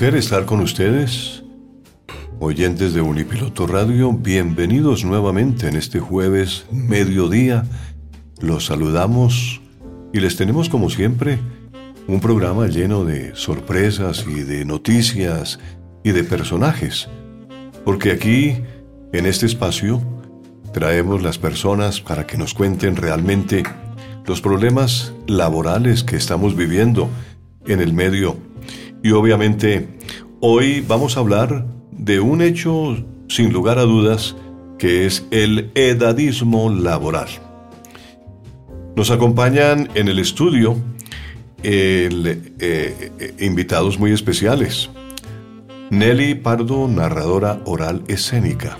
Placer estar con ustedes. Oyentes de Unipiloto Radio, bienvenidos nuevamente en este jueves mediodía. Los saludamos y les tenemos como siempre un programa lleno de sorpresas y de noticias y de personajes. Porque aquí, en este espacio, traemos las personas para que nos cuenten realmente los problemas laborales que estamos viviendo en el medio y obviamente hoy vamos a hablar de un hecho sin lugar a dudas que es el edadismo laboral. Nos acompañan en el estudio eh, eh, invitados muy especiales. Nelly Pardo, narradora oral escénica.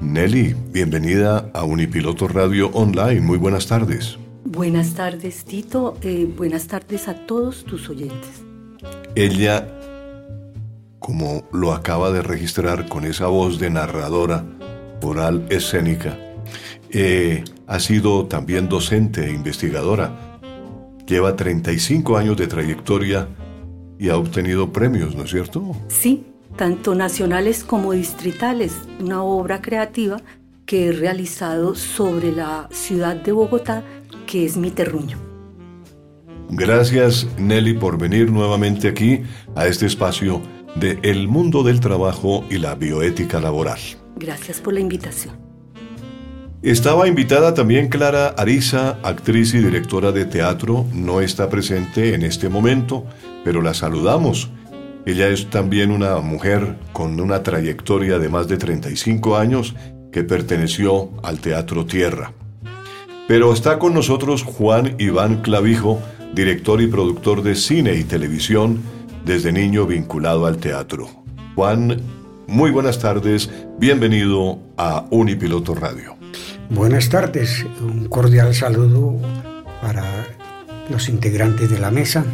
Nelly, bienvenida a Unipiloto Radio Online. Muy buenas tardes. Buenas tardes, Tito. Eh, buenas tardes a todos tus oyentes. Ella, como lo acaba de registrar con esa voz de narradora oral escénica, eh, ha sido también docente e investigadora. Lleva 35 años de trayectoria y ha obtenido premios, ¿no es cierto? Sí, tanto nacionales como distritales. Una obra creativa que he realizado sobre la ciudad de Bogotá, que es mi terruño. Gracias Nelly por venir nuevamente aquí a este espacio de El mundo del trabajo y la bioética laboral. Gracias por la invitación. Estaba invitada también Clara Ariza, actriz y directora de teatro, no está presente en este momento, pero la saludamos. Ella es también una mujer con una trayectoria de más de 35 años que perteneció al Teatro Tierra. Pero está con nosotros Juan Iván Clavijo, director y productor de cine y televisión, desde niño vinculado al teatro. Juan, muy buenas tardes, bienvenido a Unipiloto Radio. Buenas tardes, un cordial saludo para los integrantes de la mesa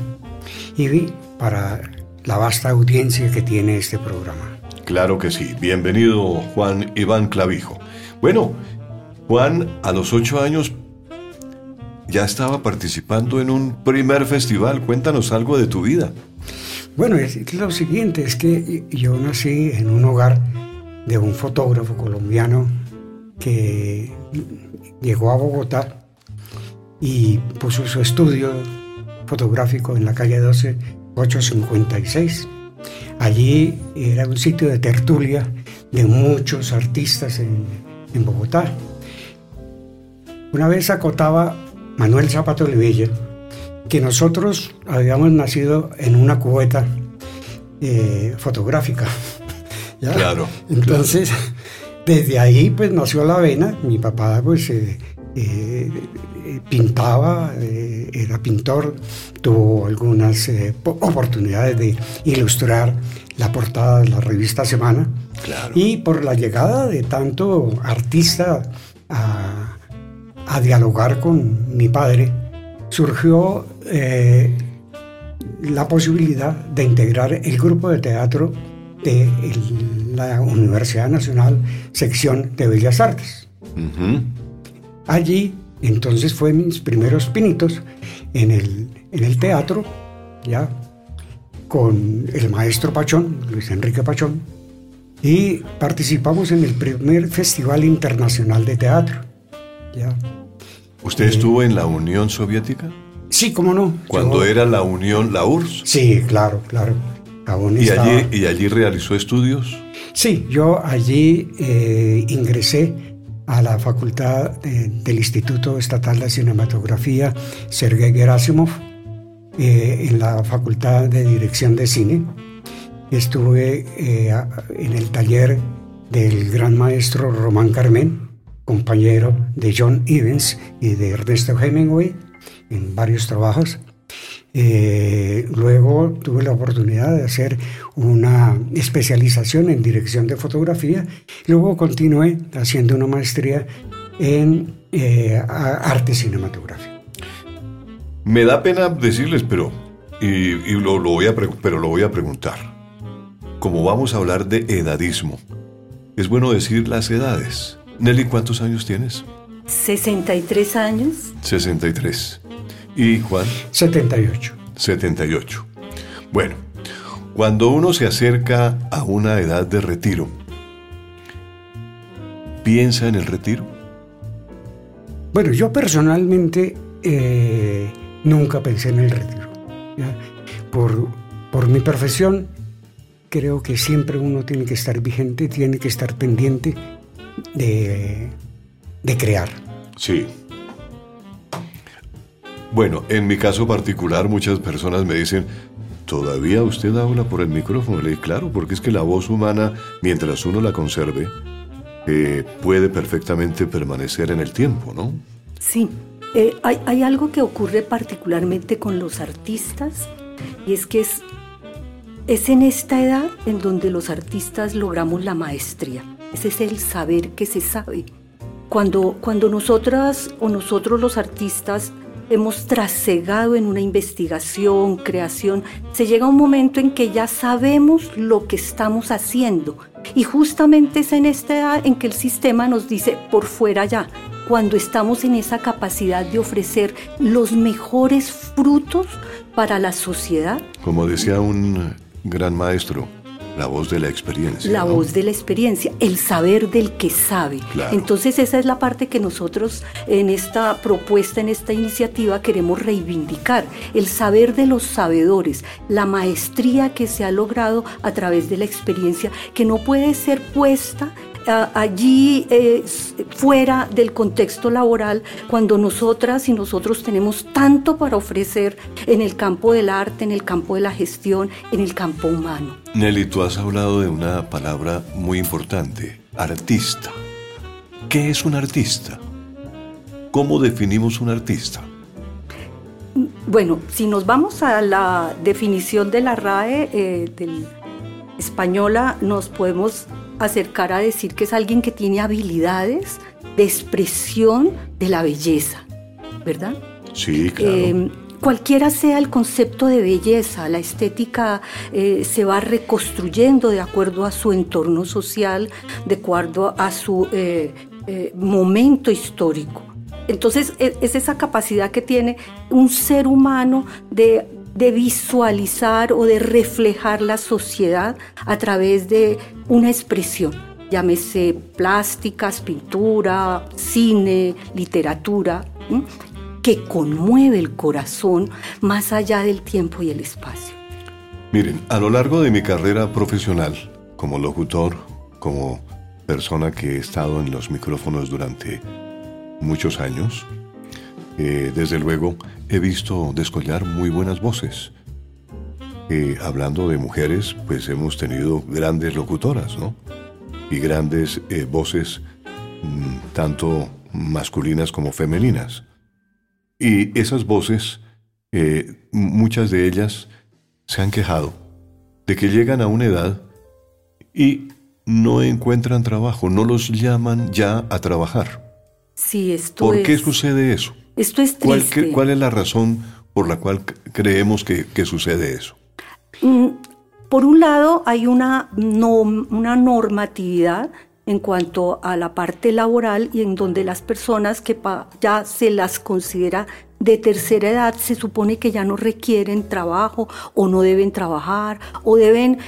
y para la vasta audiencia que tiene este programa. Claro que sí, bienvenido Juan Iván Clavijo. Bueno, Juan a los ocho años ya estaba participando en un primer festival. Cuéntanos algo de tu vida. Bueno, es, lo siguiente, es que yo nací en un hogar de un fotógrafo colombiano que llegó a Bogotá y puso su estudio fotográfico en la calle 12, 856. Allí era un sitio de tertulia de muchos artistas en, en Bogotá. Una vez acotaba Manuel Zapato Olivella, que nosotros habíamos nacido en una cubeta eh, fotográfica. Claro. Entonces, desde ahí pues nació la vena. Mi papá pues eh, eh, pintaba, era pintor, tuvo algunas oportunidades de ilustrar la portada de la revista Semana. Y por la llegada de tanto artista a a dialogar con mi padre, surgió eh, la posibilidad de integrar el grupo de teatro de la Universidad Nacional, sección de Bellas Artes. Allí, entonces, fue mis primeros pinitos en el, en el teatro, ya con el maestro Pachón, Luis Enrique Pachón, y participamos en el primer Festival Internacional de Teatro. ¿ya? ¿Usted estuvo en la Unión Soviética? Sí, cómo no. Cuando era la Unión, la URSS. Sí, claro, claro. ¿Y, allí, ¿Y allí realizó estudios? Sí, yo allí eh, ingresé a la facultad del Instituto Estatal de Cinematografía Sergei Gerasimov, eh, en la facultad de Dirección de Cine. Estuve eh, en el taller del gran maestro Román Carmen, compañero de John Evans y de Ernesto Hemingway en varios trabajos. Eh, luego tuve la oportunidad de hacer una especialización en dirección de fotografía. Luego continué haciendo una maestría en eh, arte cinematográfico. Me da pena decirles, pero, y, lo, voy a pero lo voy a preguntar. Como vamos a hablar de edadismo, es bueno decir las edades. Nelly, ¿cuántos años tienes? 63 años. 63. ¿Y Juan? 78. 78. Bueno, cuando uno se acerca a una edad de retiro, ¿piensa en el retiro? Bueno, yo personalmente eh, nunca pensé en el retiro. Por, por mi profesión, creo que siempre uno tiene que estar vigente, tiene que estar pendiente de, de crear. Sí. Bueno, en mi caso particular muchas personas me dicen, ¿todavía usted habla por el micrófono? Le digo, claro, porque es que la voz humana, mientras uno la conserve, eh, puede perfectamente permanecer en el tiempo, ¿no? Sí, eh, hay, hay algo que ocurre particularmente con los artistas y es que es, es en esta edad en donde los artistas logramos la maestría. Ese es el saber que se sabe. Cuando, cuando nosotras o nosotros los artistas hemos trasegado en una investigación, creación, se llega un momento en que ya sabemos lo que estamos haciendo. Y justamente es en esta edad en que el sistema nos dice por fuera ya, cuando estamos en esa capacidad de ofrecer los mejores frutos para la sociedad. Como decía un gran maestro, la voz de la experiencia. La voz de la experiencia, el saber del que sabe. Entonces esa es la parte que nosotros en esta propuesta, en esta iniciativa queremos reivindicar, el saber de los sabedores, la maestría que se ha logrado a través de la experiencia, que no puede ser puesta allí eh, fuera del contexto laboral cuando nosotras y nosotros tenemos tanto para ofrecer en el campo del arte, en el campo de la gestión, en el campo humano. Nelly, tú has hablado de una palabra muy importante, artista. ¿Qué es un artista? ¿Cómo definimos un artista? Bueno, si nos vamos a la definición de la RAE eh, del española, nos podemos acercar a decir que es alguien que tiene habilidades de expresión de la belleza, ¿verdad? Sí, claro. Eh, cualquiera sea el concepto de belleza, la estética eh, se va reconstruyendo de acuerdo a su entorno social, de acuerdo a su eh, momento histórico. Entonces e, es esa capacidad que tiene un ser humano de de visualizar o de reflejar la sociedad a través de una expresión, llámese plásticas, pintura, cine, literatura, que conmueve el corazón más allá del tiempo y el espacio. Miren, a lo largo de mi carrera profesional, como locutor, como persona que he estado en los micrófonos durante muchos años, eh, desde luego he visto descollar muy buenas voces. Eh, hablando de mujeres, pues hemos tenido grandes locutoras, ¿no? Y grandes eh, voces, mm, tanto masculinas como femeninas. Y esas voces, muchas de ellas se han quejado de que llegan a una edad y no encuentran trabajo, no los llaman ya a trabajar. Sí, esto ¿Por qué sucede eso? Esto es triste. ¿Cuál, es la razón por la cual creemos que, sucede eso? Mm, por un lado, hay una, una normatividad en cuanto a la parte laboral y en donde las personas que ya se las considera de tercera edad se supone que ya no requieren trabajo o no deben trabajar o deben,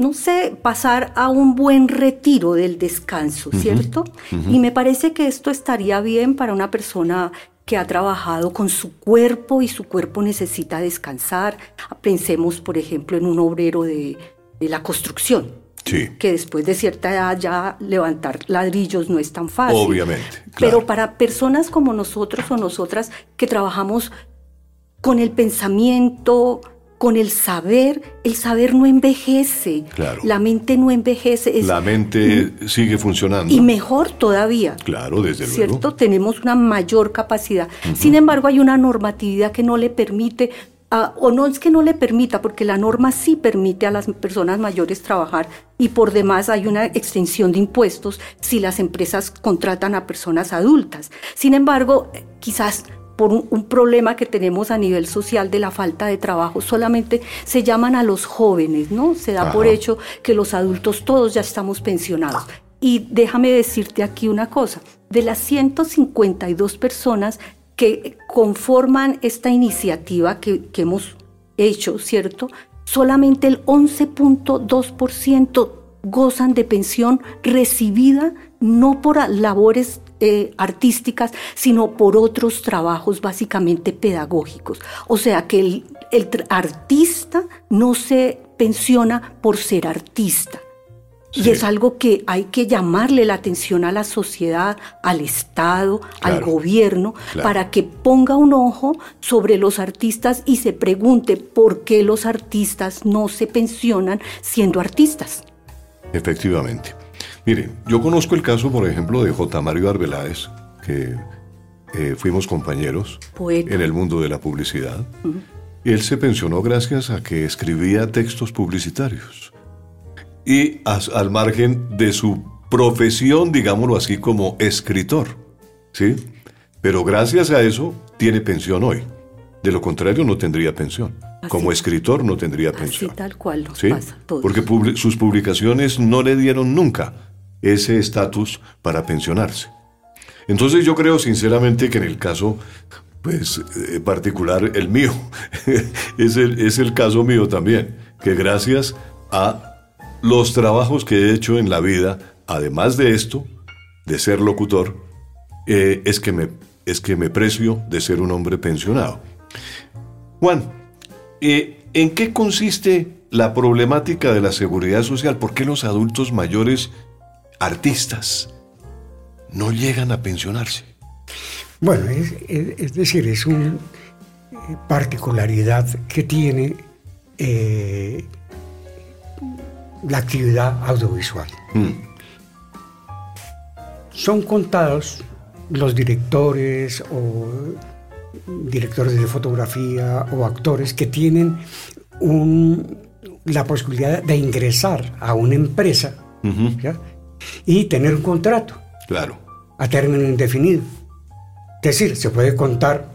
no sé, pasar a un buen retiro del descanso, ¿cierto? Y me parece que esto estaría bien para una persona que ha trabajado con su cuerpo y su cuerpo necesita descansar. Pensemos, por ejemplo, en un obrero de, la construcción. Que después de cierta edad ya levantar ladrillos no es tan fácil. Obviamente. Pero para personas como nosotros o nosotras que trabajamos con el pensamiento, con el saber, el saber no envejece. Claro. La mente no envejece. la mente sigue funcionando. Y mejor todavía. Claro, desde luego. ¿Cierto? Tenemos una mayor capacidad. Sin embargo, hay una normatividad que no le permite, o no es que no le permita, porque la norma sí permite a las personas mayores trabajar y por demás hay una extensión de impuestos si las empresas contratan a personas adultas. Sin embargo, quizás por un, problema que tenemos a nivel social de la falta de trabajo, solamente se llaman a los jóvenes, ¿no? Se da por hecho que los adultos todos ya estamos pensionados. Y déjame decirte aquí una cosa, de las 152 personas que conforman esta iniciativa que, que hemos hecho, ¿cierto? Solamente el 11.2% gozan de pensión recibida no por labores eh, artísticas, sino por otros trabajos básicamente pedagógicos. O sea que el, artista no se pensiona por ser artista. Y es algo que hay que llamarle la atención a la sociedad, al Estado, al gobierno, para que ponga un ojo sobre los artistas y se pregunte por qué los artistas no se pensionan siendo artistas. Efectivamente. Mire, yo conozco el caso, por ejemplo, de J. Mario Arbeláez, que eh, fuimos compañeros en el mundo de la publicidad. Él se pensionó gracias a que escribía textos publicitarios. Y al margen de su profesión, digámoslo así, como escritor. ¿Sí? Pero gracias a eso tiene pensión hoy. De lo contrario, no tendría pensión. Como escritor no tendría pensión. Así tal cual nos pasa Porque sus publicaciones no le dieron nunca ese estatus para pensionarse. Entonces yo creo sinceramente que en el caso pues eh, particular el mío es, el, es el caso mío también, que gracias a los trabajos que he hecho en la vida, además de esto, de ser locutor, eh, es, que me, es que me precio de ser un hombre pensionado. Juan, eh, ¿en qué consiste la problemática de la seguridad social? ¿Por qué los adultos mayores artistas no llegan a pensionarse? Bueno, es, decir, es una eh, particularidad que tiene eh, la actividad audiovisual. Mm. Son contados los directores o directores de fotografía o actores que tienen la posibilidad de ingresar a una empresa y tener un contrato. Claro. A término indefinido. Es decir, se puede contar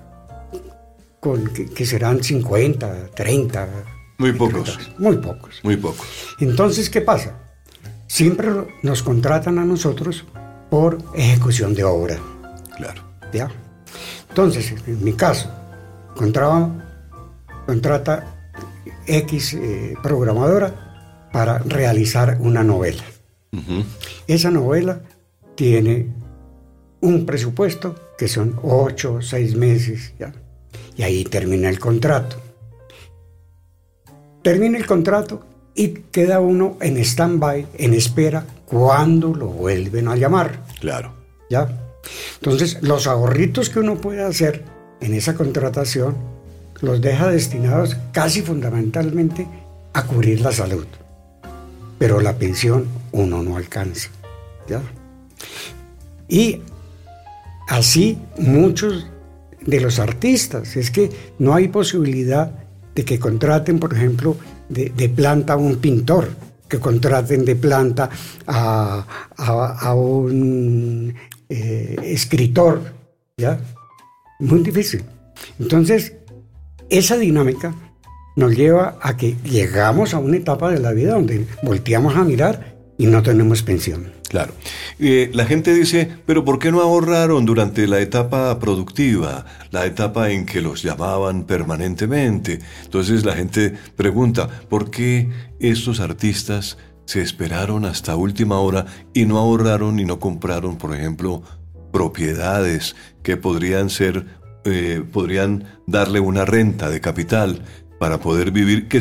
con que, serán 50, 30. Muy pocos. muy pocos. Muy pocos. Entonces, ¿qué pasa? Siempre nos contratan a nosotros por ejecución de obra. Claro. ¿Ya? Entonces, en mi caso, contrata, contrata X eh, programadora para realizar una novela. Esa novela tiene un presupuesto que son ocho, seis meses, ¿ya? y ahí termina el contrato. Termina el contrato y queda uno en stand-by, en espera, cuando lo vuelven a llamar. Claro. ¿Ya? Entonces, los ahorritos que uno puede hacer en esa contratación los deja destinados casi fundamentalmente a cubrir la salud. Pero la pensión uno no alcanza. ¿ya? Y así muchos de los artistas. Es que no hay posibilidad de que contraten, por ejemplo, de, planta a un pintor, que contraten de planta a un eh, escritor, ¿ya? Muy difícil. Entonces, esa dinámica nos lleva a que llegamos a una etapa de la vida donde volteamos a mirar y no tenemos pensión. Claro. Eh, la gente dice, pero ¿por qué no ahorraron durante la etapa productiva, la etapa en que los llamaban permanentemente? Entonces la gente pregunta, ¿por qué estos artistas se esperaron hasta última hora y no ahorraron y no compraron, por ejemplo, propiedades que podrían ser eh, podrían darle una renta de capital para poder vivir, que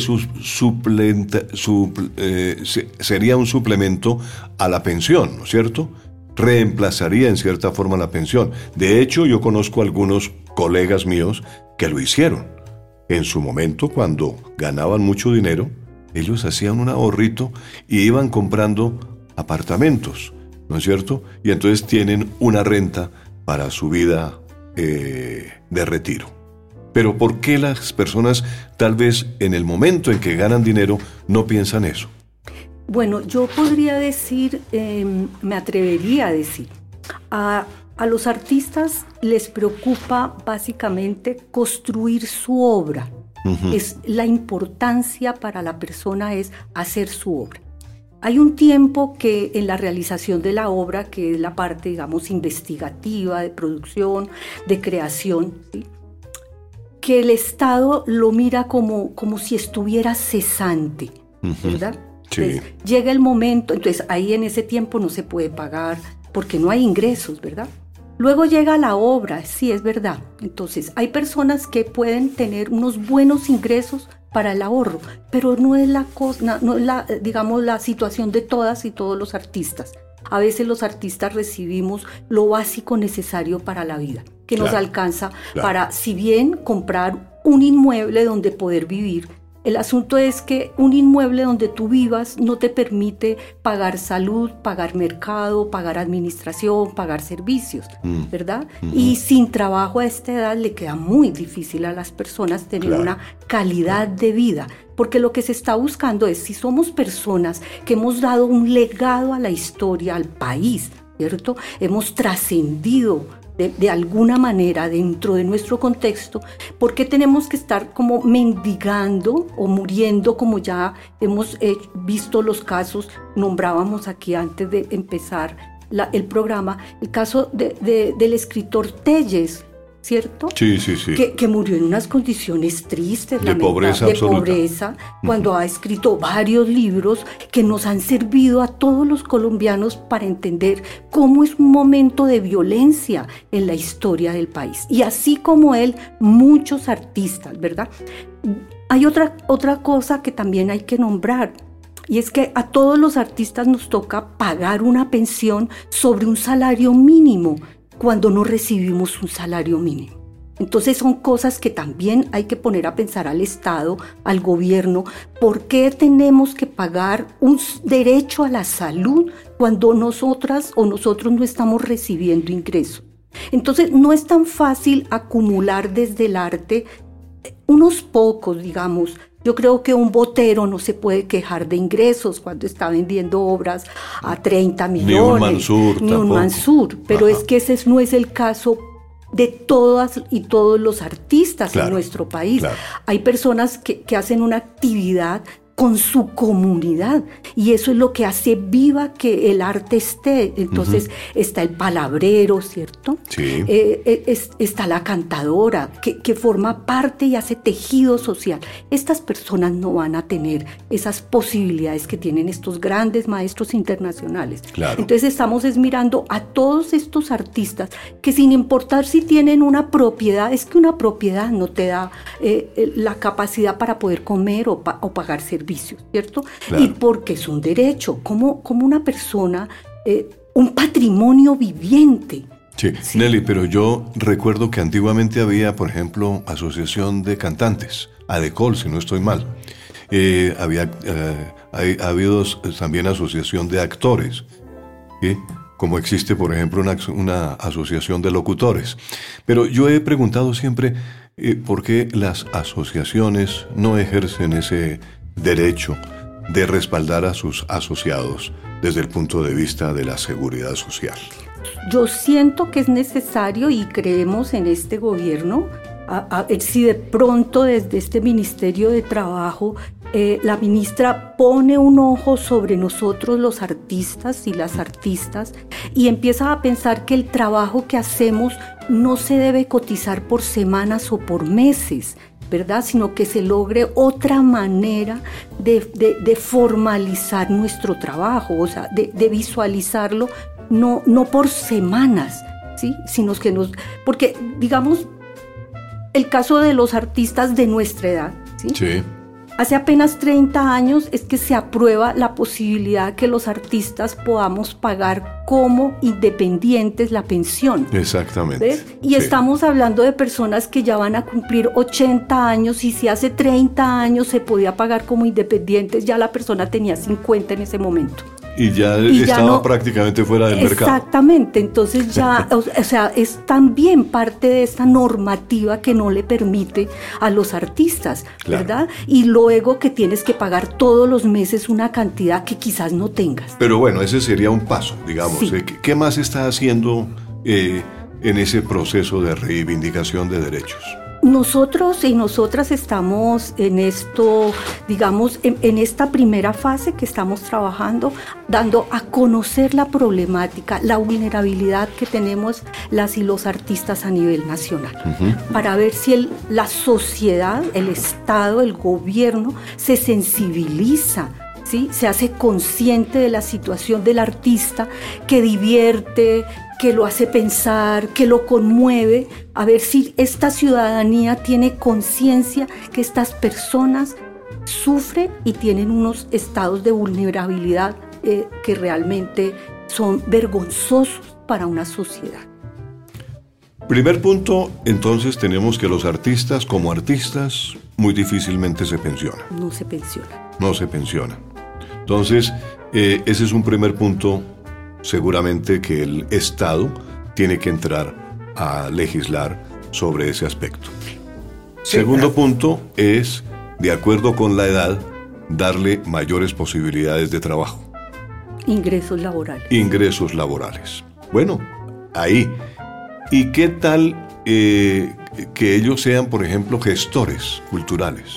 eh, sería un suplemento a la pensión, ¿no es cierto? Reemplazaría en cierta forma la pensión. De hecho, yo conozco algunos colegas míos que lo hicieron. En su momento, cuando ganaban mucho dinero, ellos hacían un ahorrito y iban comprando apartamentos, ¿no es cierto? Y entonces tienen una renta para su vida eh, de retiro. Pero ¿por qué las personas tal vez en el momento en que ganan dinero no piensan eso? Bueno, yo podría decir, em, me atrevería a decir, a, los artistas les preocupa básicamente construir su obra. Es la importancia para la persona es hacer su obra. Hay un tiempo que en la realización de la obra, que es la parte, digamos, investigativa, de producción, de creación, que el Estado lo mira como, como si estuviera cesante, ¿verdad? llega el momento, entonces ahí en ese tiempo no se puede pagar porque no hay ingresos, ¿verdad? Luego llega la obra, sí, es verdad. Entonces, hay personas que pueden tener unos buenos ingresos para el ahorro, pero no es la cosa, no es la, digamos, la situación de todas y todos los artistas. A veces los artistas recibimos lo básico necesario para la vida, que nos alcanza para, si bien comprar un inmueble donde poder vivir, el asunto es que un inmueble donde tú vivas no te permite pagar salud, pagar mercado, pagar administración, pagar servicios, mm. ¿verdad? Y sin trabajo a esta edad le queda muy difícil a las personas tener una calidad de vida, porque lo que se está buscando es si somos personas que hemos dado un legado a la historia, al país, ¿cierto? Hemos trascendido de, alguna manera dentro de nuestro contexto, ¿por qué tenemos que estar como mendigando o muriendo como ya hemos eh, visto los casos, nombrábamos aquí antes de empezar el programa, el caso del escritor Telles, ¿cierto? Sí, sí, sí. Que, murió en unas condiciones tristes, de pobreza, de pobreza cuando ha escrito varios libros que nos han servido a todos los colombianos para entender cómo es un momento de violencia en la historia del país. Y así como él, muchos artistas, ¿verdad? Hay otra, otra cosa que también hay que nombrar. Y es que a todos los artistas nos toca pagar una pensión sobre un salario mínimo cuando no recibimos un salario mínimo. Entonces son cosas que también hay que poner a pensar al Estado, al gobierno, ¿por qué tenemos que pagar un derecho a la salud cuando nosotras o nosotros no estamos recibiendo ingresos? Entonces no es tan fácil acumular desde el arte unos pocos, digamos, yo creo que un botero no se puede quejar de ingresos cuando está vendiendo obras a 30 millones. Ni un Mansur. Ni un Mansur. Pero es que ese no es el caso de todas y todos los artistas en nuestro país. Hay personas que, que hacen una actividad con su comunidad. Y eso es lo que hace viva que el arte esté. Entonces está el palabrero, ¿cierto? Sí. Eh, eh, está la cantadora, que, que, forma parte y hace tejido social. Estas personas no van a tener esas posibilidades que tienen estos grandes maestros internacionales. Claro. Entonces estamos mirando a todos estos artistas que sin importar si tienen una propiedad, es que una propiedad no te da eh, la capacidad para poder comer o, o pagar servicios ¿cierto? Y porque es un derecho, como, como una persona, eh, un patrimonio viviente. Sí. Nelly, pero yo recuerdo que antiguamente había, por ejemplo, asociación de cantantes, ADECOL, si no estoy mal. Eh, había, eh, ha, habido también asociación de actores, como existe, por ejemplo, una, una, asociación de locutores. Pero yo he preguntado siempre por qué las asociaciones no ejercen ese derecho de respaldar a sus asociados desde el punto de vista de la seguridad social. Yo siento que es necesario y creemos en este gobierno a, ver si de pronto desde este Ministerio de Trabajo eh, la ministra pone un ojo sobre nosotros los artistas y las artistas y empieza a pensar que el trabajo que hacemos no se debe cotizar por semanas o por meses, ¿verdad? Sino que se logre otra manera de, formalizar nuestro trabajo, o sea, de, visualizarlo no, no por semanas, ¿sí? Sino que nos... Porque, digamos, el caso de los artistas de nuestra edad. ¿sí? Sí. Hace apenas 30 años es que se aprueba la posibilidad que los artistas podamos pagar como independientes la pensión. Exactamente. ¿ves? Y Sí. estamos hablando de personas que ya van a cumplir 80 años y si hace 30 años se podía pagar como independientes, ya la persona tenía 50 en ese momento. Y ya Y ya estaba no- prácticamente fuera del mercado. Exactamente, entonces ya, o, o sea, es también parte de esta normativa que no le permite a los artistas, Claro. ¿verdad? Y luego que tienes que pagar todos los meses una cantidad que quizás no tengas. Pero bueno, ese sería un paso, digamos. Sí. Eh, ¿Qué qué más está haciendo eh, en ese proceso de reivindicación de derechos? Nosotros y nosotras estamos en esto, digamos, en, en esta primera fase que estamos trabajando, dando a conocer la problemática, la vulnerabilidad que tenemos las y los artistas a nivel nacional, para ver si el- la sociedad, el Estado, el gobierno se sensibiliza. ¿Sí? Se hace consciente de la situación del artista que divierte, que lo hace pensar, que lo conmueve, a ver si esta ciudadanía tiene conciencia que estas personas sufren y tienen unos estados de vulnerabilidad eh, que realmente son vergonzosos para una sociedad. Primer punto, entonces tenemos que los artistas como artistas muy difícilmente se pensionan, No se pensiona. no se pensionan. Entonces, eh, ese es un primer punto seguramente que el Estado tiene que entrar a legislar sobre ese aspecto. Sí, Segundo punto es, de acuerdo con la edad, darle mayores posibilidades de trabajo, Ingresos laborales. ingresos laborales. Bueno, ahí. ¿Y qué tal eh, que ellos sean, por ejemplo, gestores culturales?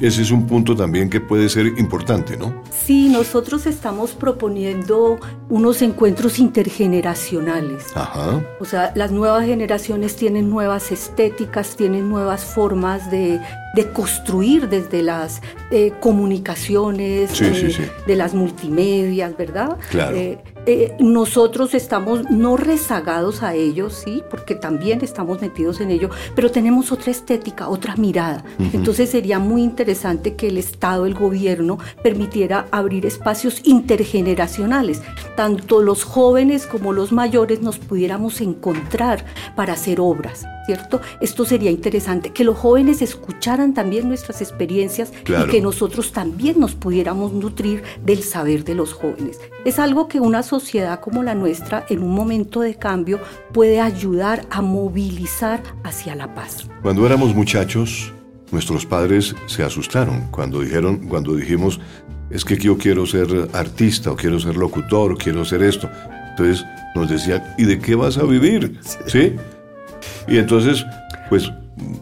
Ese es un punto también que puede ser importante, ¿no? Sí, nosotros estamos proponiendo unos encuentros intergeneracionales. Ajá. O sea, las nuevas generaciones tienen nuevas estéticas, tienen nuevas formas de, de construir desde las eh, comunicaciones, Sí, sí, sí. de las multimedias, ¿verdad? Claro. Eh, eh, nosotros estamos no rezagados a ellos, sí, porque también estamos metidos en ello, pero tenemos otra estética, otra mirada. Entonces sería muy interesante que el Estado, el gobierno, permitiera abrir espacios intergeneracionales. Tanto los jóvenes como los mayores nos pudiéramos encontrar para hacer obras, ¿cierto? Esto sería interesante, que los jóvenes escucharan también nuestras experiencias Claro. y que nosotros también nos pudiéramos nutrir del saber de los jóvenes. Es algo que una sociedad como la nuestra, en un momento de cambio, puede ayudar a movilizar hacia la paz. Cuando éramos muchachos, nuestros padres se asustaron cuando dijeron, cuando dijimos, es que yo quiero ser artista, o quiero ser locutor, o quiero ser esto. Entonces nos decían, ¿y de qué vas a vivir? ¿Sí? Y entonces, pues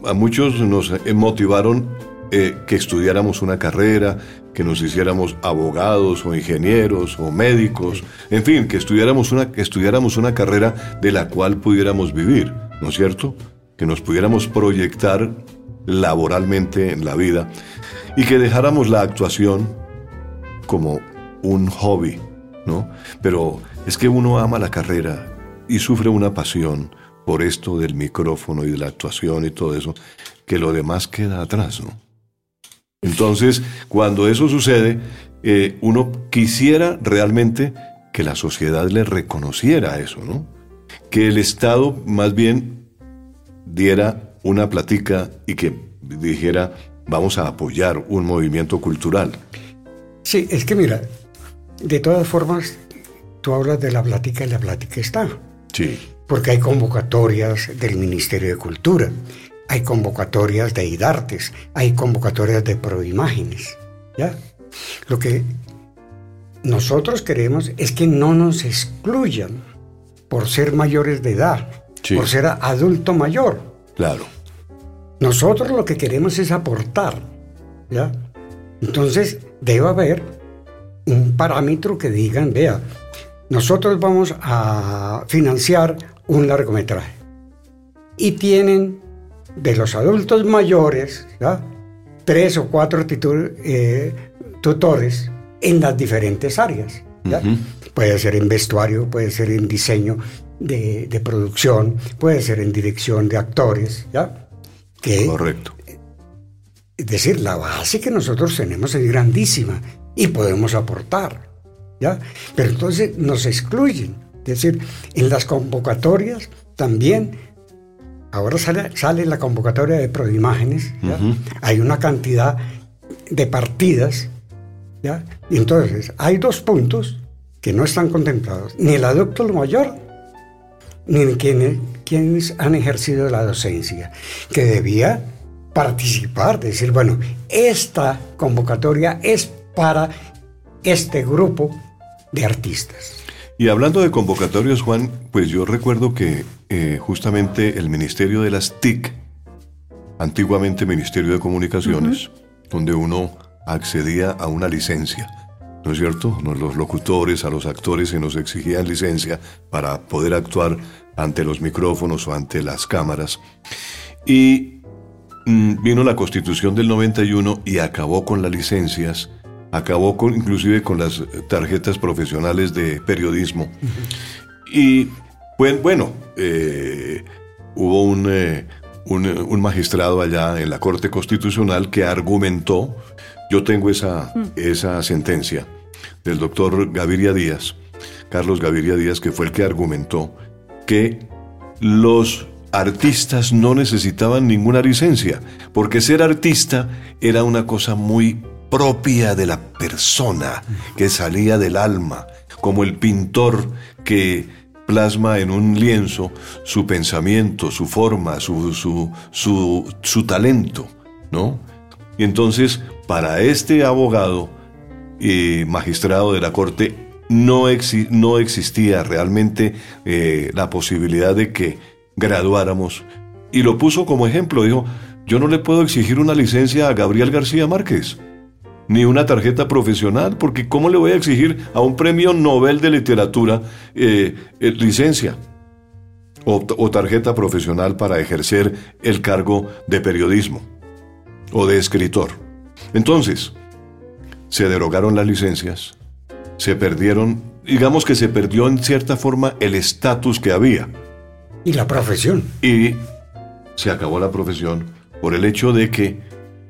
a muchos nos motivaron eh, que estudiáramos una carrera, que nos hiciéramos abogados o ingenieros o médicos, en fin, que estudiáramos una, que estudiáramos una carrera de la cual pudiéramos vivir, ¿no es cierto? Que nos pudiéramos proyectar laboralmente en la vida y que dejáramos la actuación como un hobby, ¿no? Pero es que uno ama la carrera y sufre una pasión por esto del micrófono y de la actuación y todo eso, que lo demás queda atrás, ¿no? Entonces, cuando eso sucede, eh, uno quisiera realmente que la sociedad le reconociera eso, ¿no? Que el Estado más bien diera una platica y que dijera, vamos a apoyar un movimiento cultural. Sí, es que mira, de todas formas, tú hablas de la plática y la plática está. Sí, Porque hay convocatorias del Ministerio de Cultura, hay convocatorias de IDARTES, hay convocatorias de Proimágenes. ¿Ya? Lo que nosotros queremos es que no nos excluyan por ser mayores de edad, Sí. por ser adulto mayor. claro. Nosotros lo que queremos es aportar, ¿ya? Entonces debe haber un parámetro que digan, vea, nosotros vamos a financiar un largometraje y tienen de los adultos mayores, ¿ya? tres o cuatro eh, tutores en las diferentes áreas. Puede ser en vestuario, puede ser en diseño, de, producción, puede ser en dirección de actores, ¿ya? Que, Correcto. Es decir, la base que nosotros tenemos es grandísima y podemos aportar, ¿ya? Pero entonces nos excluyen. Es decir, en las convocatorias también, ahora sale, sale la convocatoria de Proimágenes, ¿ya? hay una cantidad de partidas, ¿ya? Y entonces hay dos puntos que no están contemplados, ni el adulto mayor ni quienes, quienes han ejercido la docencia, que debía participar, decir, bueno, esta convocatoria es para este grupo de artistas. Y hablando de convocatorias, Juan, pues yo recuerdo que eh, justamente el Ministerio de las TIC, antiguamente Ministerio de Comunicaciones, donde uno accedía a una licencia, ¿no es cierto? Los locutores, a los actores se nos exigían licencia para poder actuar ante los micrófonos o ante las cámaras. Y mm, vino la constitución del 91 y acabó con las licencias, acabó con, inclusive con las tarjetas profesionales de periodismo. Y bueno, eh, hubo eh, un, un, magistrado allá en la Corte Constitucional que argumentó, yo tengo esa, mm. esa sentencia, del doctor Gaviria Díaz, Carlos Gaviria Díaz, que fue el que argumentó que los artistas no necesitaban ninguna licencia, porque ser artista era una cosa muy propia de la persona, que salía del alma, como el pintor que plasma en un lienzo su pensamiento, su forma, su, su, su, talento, ¿no? Y entonces, para este abogado, y magistrado de la Corte, no, no existía realmente eh, la posibilidad de que graduáramos. Y lo puso como ejemplo, dijo, yo no le puedo exigir una licencia a Gabriel García Márquez, ni una tarjeta profesional, porque ¿cómo le voy a exigir a un premio Nobel de Literatura eh, eh, licencia? o tarjeta profesional para ejercer el cargo de periodismo o de escritor. Entonces, se derogaron las licencias, se perdieron, digamos que se perdió en cierta forma el estatus que había. Y la profesión. Y se acabó la profesión por el hecho de que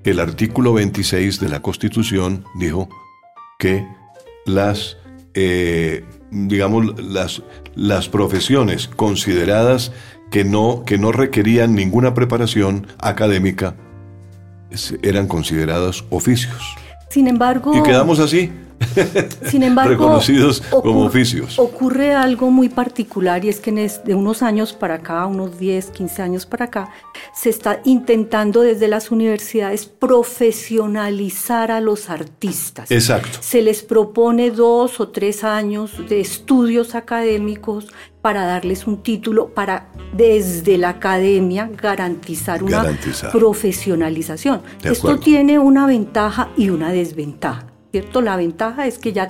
el artículo 26 de la Constitución dijo que las, eh, digamos, las, las profesiones consideradas que no, que no requerían ninguna preparación académica eran consideradas oficios. Sin embargo... Y quedamos así. Sin embargo, reconocidos como oficios. Ocurre algo muy particular y es que de unos años para acá, unos 10, 15 años para acá, se está intentando desde las universidades profesionalizar a los artistas. Exacto. Se les propone dos o tres años de estudios académicos para darles un título, para desde la academia garantizar una profesionalización. Esto tiene una ventaja y una desventaja. ¿Cierto? La ventaja es que ya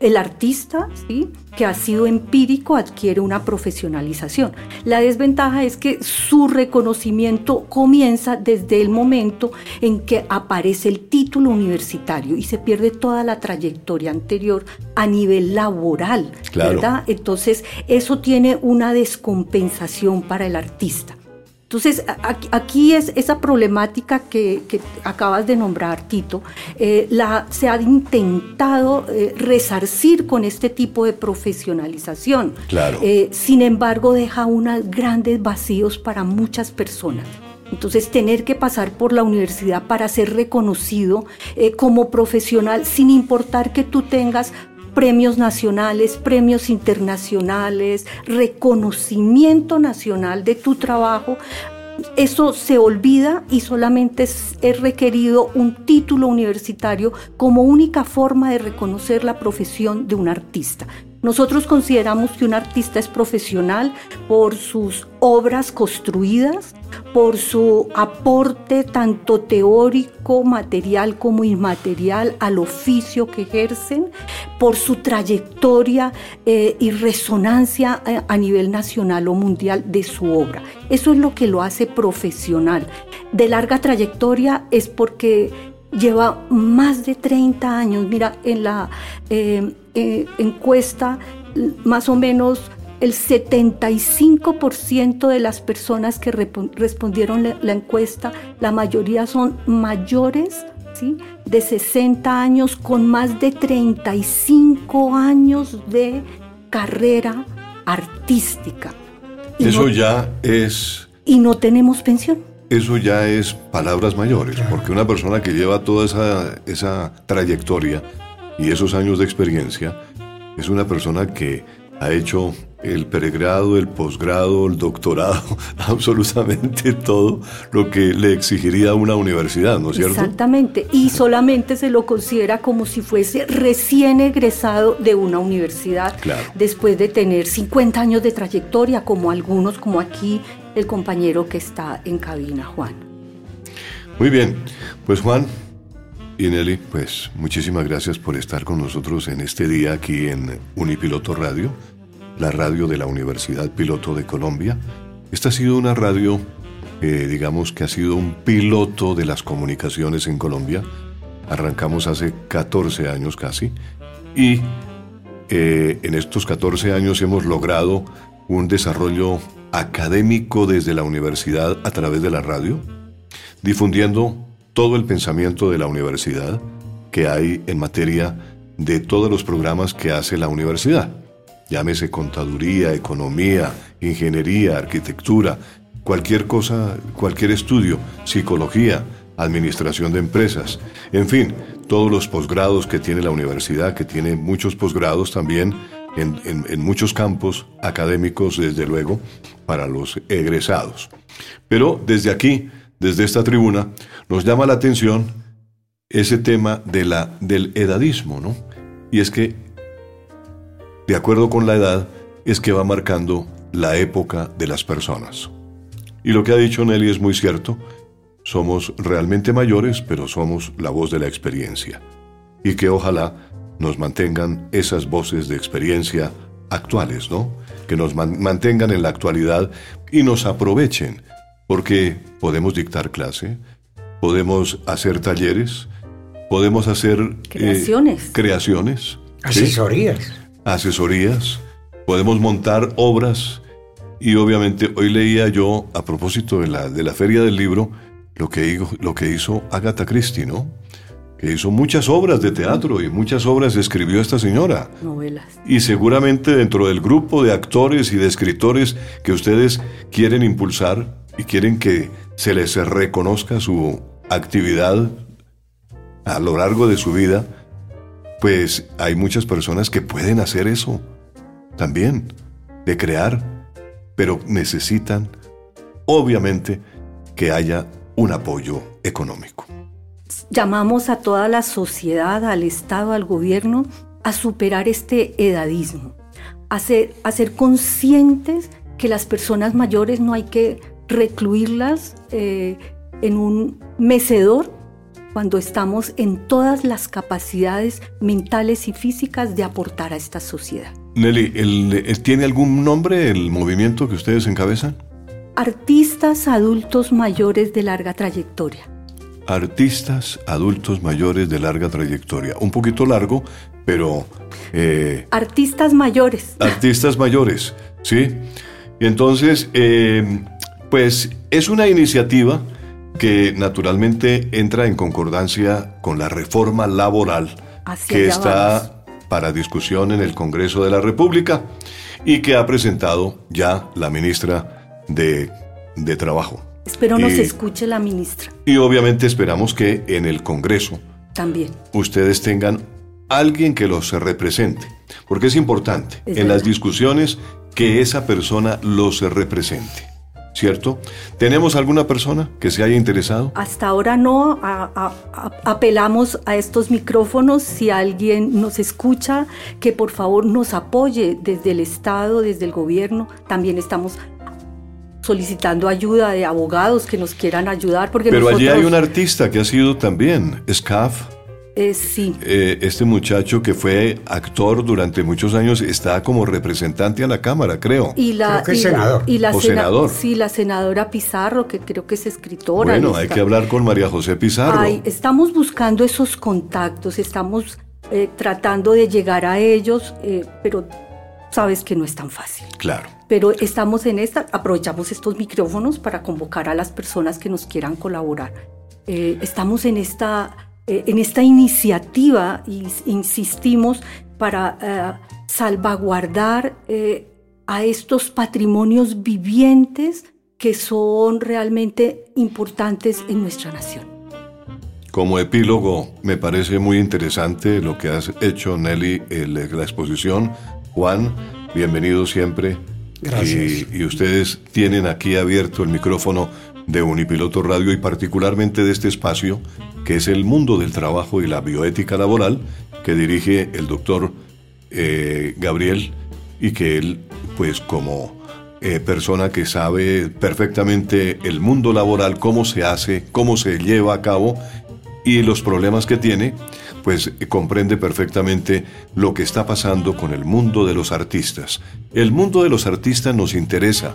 el artista, ¿sí? que ha sido empírico, adquiere una profesionalización. La desventaja es que su reconocimiento comienza desde el momento en que aparece el título universitario y se pierde toda la trayectoria anterior a nivel laboral, ¿verdad? Entonces, eso tiene una descompensación para el artista. Entonces, aquí es esa problemática que, acabas de nombrar, Tito, eh, la, se ha intentado eh, resarcir con este tipo de profesionalización. Claro. Eh, sin embargo, deja unos grandes vacíos para muchas personas. Entonces, tener que pasar por la universidad para ser reconocido como profesional, sin importar que tú tengas premios nacionales, premios internacionales, reconocimiento nacional de tu trabajo, eso se olvida y solamente es, requerido un título universitario como única forma de reconocer la profesión de un artista. Nosotros consideramos que un artista es profesional por sus obras construidas, por su aporte tanto teórico, material como inmaterial al oficio que ejercen, por su trayectoria eh, y resonancia a, eh, a nivel nacional o mundial de su obra. Eso es lo que lo hace profesional. De larga trayectoria es porque lleva más de 30 años. Mira, en la eh, eh, encuesta más o menos el 75% de las personas que respondieron la, encuesta, la mayoría son mayores ¿sí? de 60 años con más de 35 años de carrera artística. Eso ya es... Y no tenemos pensión. Eso ya es palabras mayores, porque una persona que lleva toda esa, esa trayectoria y esos años de experiencia es una persona que ha hecho el pregrado, el posgrado, el doctorado, absolutamente todo lo que le exigiría una universidad, ¿no es cierto? Exactamente, y solamente se lo considera como si fuese recién egresado de una universidad, después de tener 50 años de trayectoria, como algunos, como aquí el compañero que está en cabina, Juan. Muy bien, pues Juan, y Nelly, pues muchísimas gracias por estar con nosotros en este día aquí en Unipiloto Radio la radio de la Universidad Piloto de Colombia. Esta ha sido una radio, eh, digamos que ha sido un piloto de las comunicaciones en Colombia. Arrancamos hace 14 años casi y eh, en estos 14 años hemos logrado un desarrollo académico desde la universidad a través de la radio, difundiendo todo el pensamiento de la universidad que hay en materia de todos los programas que hace la universidad. Llámese contaduría, economía, ingeniería, arquitectura, cualquier cosa, cualquier estudio, psicología, administración de empresas, en fin, todos los posgrados que tiene la universidad, que tiene muchos posgrados también en, muchos campos académicos, desde luego, para los egresados. Pero desde aquí, desde esta tribuna, nos llama la atención ese tema de la, del edadismo, ¿no? Y es que de acuerdo con la edad, es que va marcando la época de las personas. Y lo que ha dicho Nelly es muy cierto. Somos realmente mayores, pero somos la voz de la experiencia. Y que ojalá nos mantengan esas voces de experiencia actuales, ¿no? Que nos mantengan en la actualidad y nos aprovechen, porque podemos dictar clase, podemos hacer talleres, podemos hacer eh, creaciones, creaciones asesorías asesorías, podemos montar obras y obviamente hoy leía yo a propósito de la, de la feria del libro lo que, lo que hizo Agatha Christie, ¿no? Que hizo muchas obras de teatro y muchas obras escribió esta señora. Novelas. Y seguramente dentro del grupo de actores y de escritores que ustedes quieren impulsar y quieren que se les reconozca su actividad a lo largo de su vida, pues hay muchas personas que pueden hacer eso también, de crear, pero necesitan, obviamente, que haya un apoyo económico. Llamamos a toda la sociedad, al Estado, al gobierno, a superar este edadismo, a ser, a ser conscientes que las personas mayores no hay que recluirlas eh, en un mecedor cuando estamos en todas las capacidades mentales y físicas de aportar a esta sociedad. Nelly, ¿tiene algún nombre el movimiento que ustedes encabezan? Artistas adultos mayores de larga trayectoria. Artistas adultos mayores de larga trayectoria. Un poquito largo, pero... Eh, artistas mayores. Artistas mayores, ¿sí? Y entonces, eh, pues es una iniciativa que naturalmente entra en concordancia con la reforma laboral que está para discusión en el Congreso de la República y que ha presentado ya la ministra de, Trabajo. Espero nos escuche la ministra. Y obviamente esperamos que en el Congreso también ustedes tengan alguien que los represente, porque es importante en las discusiones que esa persona los represente. ¿cierto? ¿Tenemos alguna persona que se haya interesado? Hasta ahora no. apelamos a estos micrófonos. Si alguien nos escucha, que por favor nos apoye desde el Estado, desde el gobierno. También estamos solicitando ayuda de abogados que nos quieran ayudar. Porque Pero allí hay un artista que ha sido también, SCAF. Eh, sí. Eh, este muchacho que fue actor durante muchos años está como representante a la Cámara, creo. Y la, creo senador. y la senador. Sí, la senadora Pizarro, que creo que es escritora. Bueno, hay que hablar con María José Pizarro. estamos buscando esos contactos, estamos eh, tratando de llegar a ellos, pero sabes que no es tan fácil. Claro. Pero estamos en esta, aprovechamos estos micrófonos para convocar a las personas que nos quieran colaborar. Eh, estamos en esta, eh, en esta iniciativa insistimos para eh, salvaguardar a estos patrimonios vivientes que son realmente importantes en nuestra nación. Como epílogo, me parece muy interesante lo que has hecho, Nelly, en la exposición. Juan, bienvenido siempre. Y, ustedes tienen aquí abierto el micrófono de Unipiloto Radio y particularmente de este espacio, que es el mundo del trabajo y la bioética laboral, que dirige el doctor eh, Gabriel y que él, pues como eh, persona que sabe perfectamente el mundo laboral, cómo se hace, cómo se lleva a cabo y los problemas que tiene, pues eh, comprende perfectamente lo que está pasando con el mundo de los artistas. El mundo de los artistas nos interesa,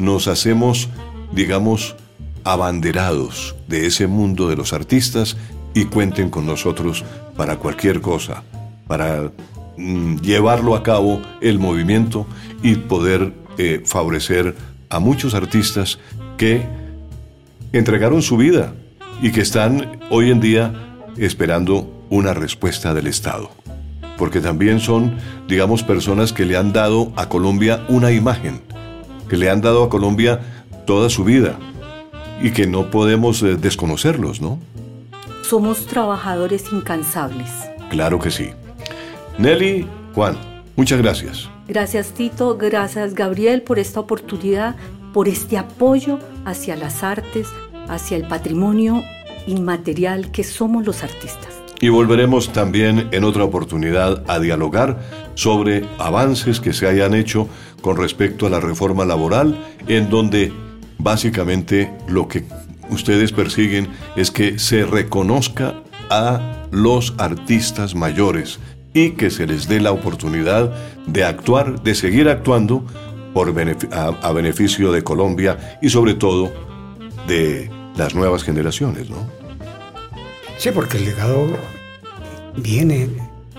nos hacemos, digamos, abanderados de ese mundo de los artistas y cuenten con nosotros para cualquier cosa, para mm, llevarlo a cabo el movimiento y poder eh, favorecer a muchos artistas que entregaron su vida y que están hoy en día esperando una respuesta del Estado. Porque también son, digamos, personas que le han dado a Colombia una imagen, que le han dado a Colombia toda su vida y que no podemos eh, desconocerlos, ¿no? Somos trabajadores incansables. Claro que sí. Nelly, Juan, muchas gracias. Gracias Tito, gracias Gabriel por esta oportunidad, por este apoyo hacia las artes, hacia el patrimonio inmaterial que somos los artistas. Y volveremos también en otra oportunidad a dialogar sobre avances que se hayan hecho con respecto a la reforma laboral, en donde básicamente lo que ustedes persiguen es que se reconozca a los artistas mayores y que se les dé la oportunidad de actuar, de seguir actuando por a, beneficio de Colombia y sobre todo de las nuevas generaciones, ¿no? Sí, porque el legado viene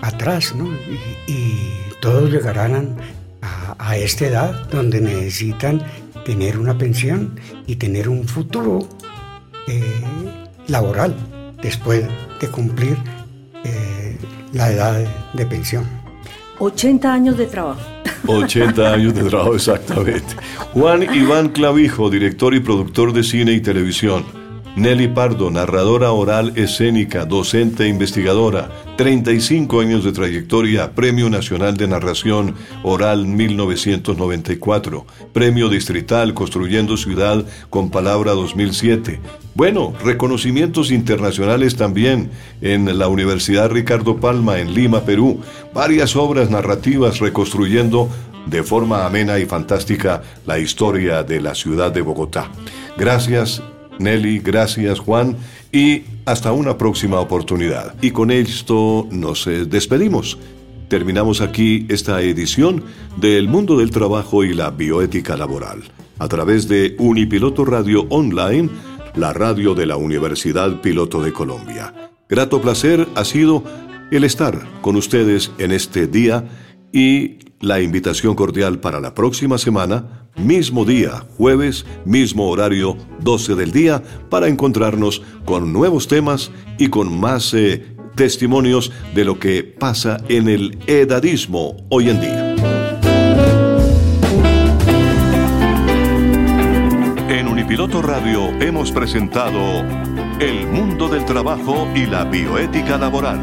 atrás, ¿no? Y, todos llegarán a, a, esta edad donde necesitan tener una pensión y tener un futuro eh, laboral después de cumplir eh, la edad de pensión. 80 años de trabajo. 80 años de trabajo, exactamente. Juan Iván Clavijo, director y productor de cine y televisión. Nelly Pardo, narradora oral escénica, docente e investigadora, 35 años de trayectoria, Premio Nacional de Narración Oral 1994, Premio Distrital Construyendo Ciudad con Palabra 2007. Bueno, reconocimientos internacionales también en la Universidad Ricardo Palma en Lima, Perú, varias obras narrativas reconstruyendo de forma amena y fantástica la historia de la ciudad de Bogotá. Gracias Nelly, gracias Juan y hasta una próxima oportunidad. Y con esto nos eh, despedimos. Terminamos aquí esta edición del Mundo del Trabajo y la Bioética Laboral a través de Unipiloto Radio Online, la radio de la Universidad Piloto de Colombia. Grato placer ha sido el estar con ustedes en este día y la invitación cordial para la próxima semana mismo día, jueves, mismo horario, 12 del día, para encontrarnos con nuevos temas y con más eh, testimonios de lo que pasa en el edadismo hoy en día. En Unipiloto Radio hemos presentado El mundo del trabajo y la bioética laboral.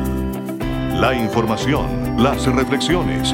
La información, las reflexiones,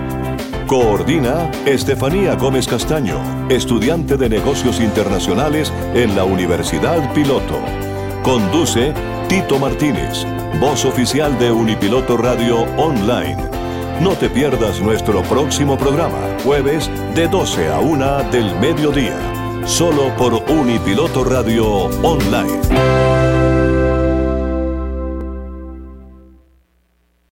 Coordina Estefanía Gómez Castaño, estudiante de negocios internacionales en la Universidad Piloto. Conduce Tito Martínez, voz oficial de Unipiloto Radio Online. No te pierdas nuestro próximo programa, jueves de 12 a 1 del mediodía. solo por Unipiloto Radio Online.